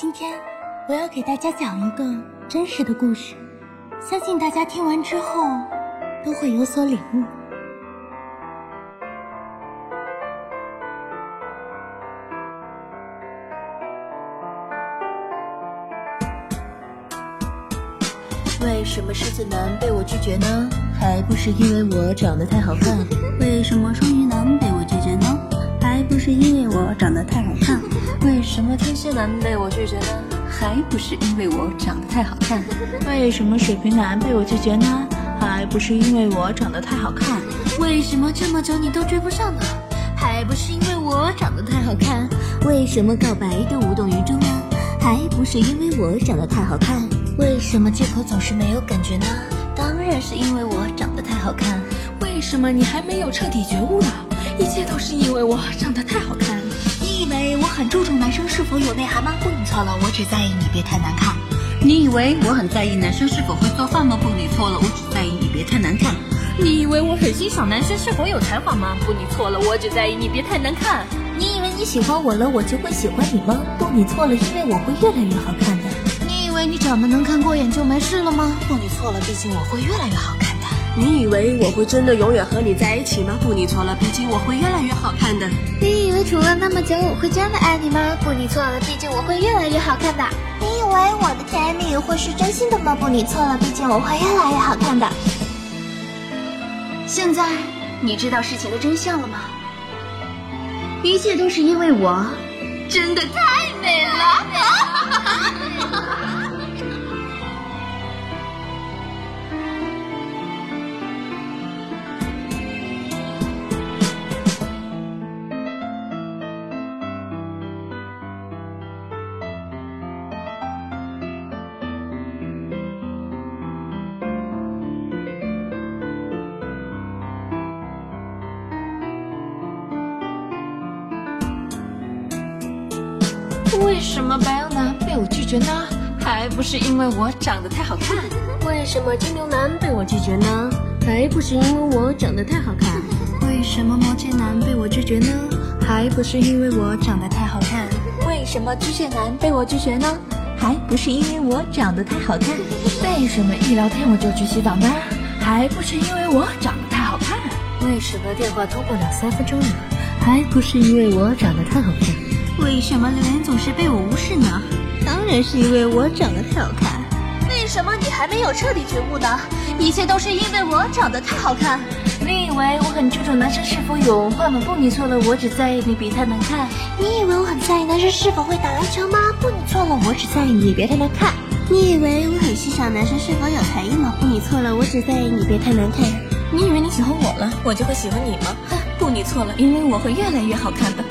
今天我要给大家讲一个真实的故事，相信大家听完之后都会有所领悟。为什么狮子男被我拒绝呢？还不是因为我长得太好看。为什么双鱼男被我拒绝呢？还不是因为我长得太好看。为什么天蝎男被我拒绝呢？还不是因为我长得太好看。为什么水瓶男被我拒绝呢？还不是因为我长得太好看。为什么这么久你都追不上呢？还不是因为我长得太好看。为什么告白都无动于衷呢？还不是因为我长得太好看。为什么借口总是没有感觉呢？当然是因为我长得太好看。为什么你还没有彻底觉悟呢？一切都是因为我长得太很注重男生是否有内涵吗？不，你错了，我只在意你别太难看。你以为我很在意男生是否会做饭吗？不，你错了，我只在意你别太难看。你以为我很欣赏男生是否有才华吗？不，你错了，我只在意你别太难看。你以为你喜欢我了，我就会喜欢你吗？不，你错了，因为我会越来越好看的。你以为你长得能看过眼就没事了吗？不，你错了，毕竟我会越来越好看的。你以为我会真的永远和你在一起吗？不，你错了，毕竟我会越来越好看的。你以为处了那么久我会真的爱你吗？不，你错了，毕竟我会越来越好看的。你以为我的甜言蜜语会是真心的吗？不，你错了，毕竟我会越来越好看的。现在你知道事情的真相了吗？一切都是因为我，真的太美了。为什么白羊男被我拒绝呢？还不是因为我长得太好看。为什么金牛男被我拒绝呢？还不是因为我长得太好看。为什么摩羯男被我拒绝呢？还不是因为我长得太好看。为什么巨蟹男被我拒绝呢？还不是因为我长得太好看。为什么一聊天我就去洗澡呢？还不是因为我长得太好看。为什么电话通不了三分钟呢？还不是因为我长得太好看。为什么留言总是被我无视呢？当然是因为我长得太好看。为什么你还没有彻底觉悟呢？一切都是因为我长得太好看。你以为我很注重男生是否有文化吗？不，你错了，我只在意你别太难看。你以为我很在意男生是否会打篮球吗？不，你错了，我只在意你别太难看。你以为我很欣赏男生是否有才艺吗？不，你错了，我只在意你别太难看。你以为你喜欢我了，我就会喜欢你吗？哼，不，你错了，因为我会越来越好看的。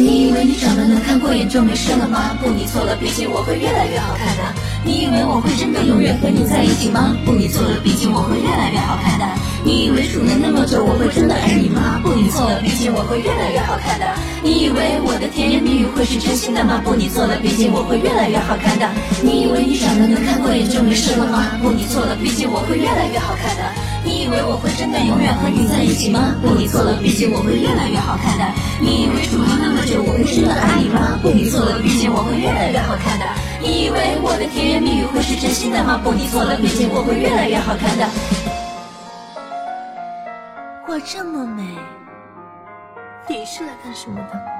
你以为你长得能看过眼就没事了吗？不，你错了，毕竟我会越来越好看的。你以为我会真的永远和你在一起吗？不，你错了，毕竟我会越来越好看的。你以为处了那么久我会真的爱你吗？不，你错了，毕竟我会越来越好看的。你以为我的甜言蜜语会是真心的吗？不，你错了，毕竟我会越来越好看的。你以为你长得能看过眼就没事了吗？不，你错了，毕竟我会越来越好看的。你以为我会真的永远和你在一起吗？不，你错了，毕竟我会越来越好看的。你以为处了那么久我会真的爱你吗？不，你错了，毕竟我会越来越好看的。你以为我的甜言蜜语会是真心的吗？不，你错了，毕竟我会越来越好看的。我这么美，你是来干什么的？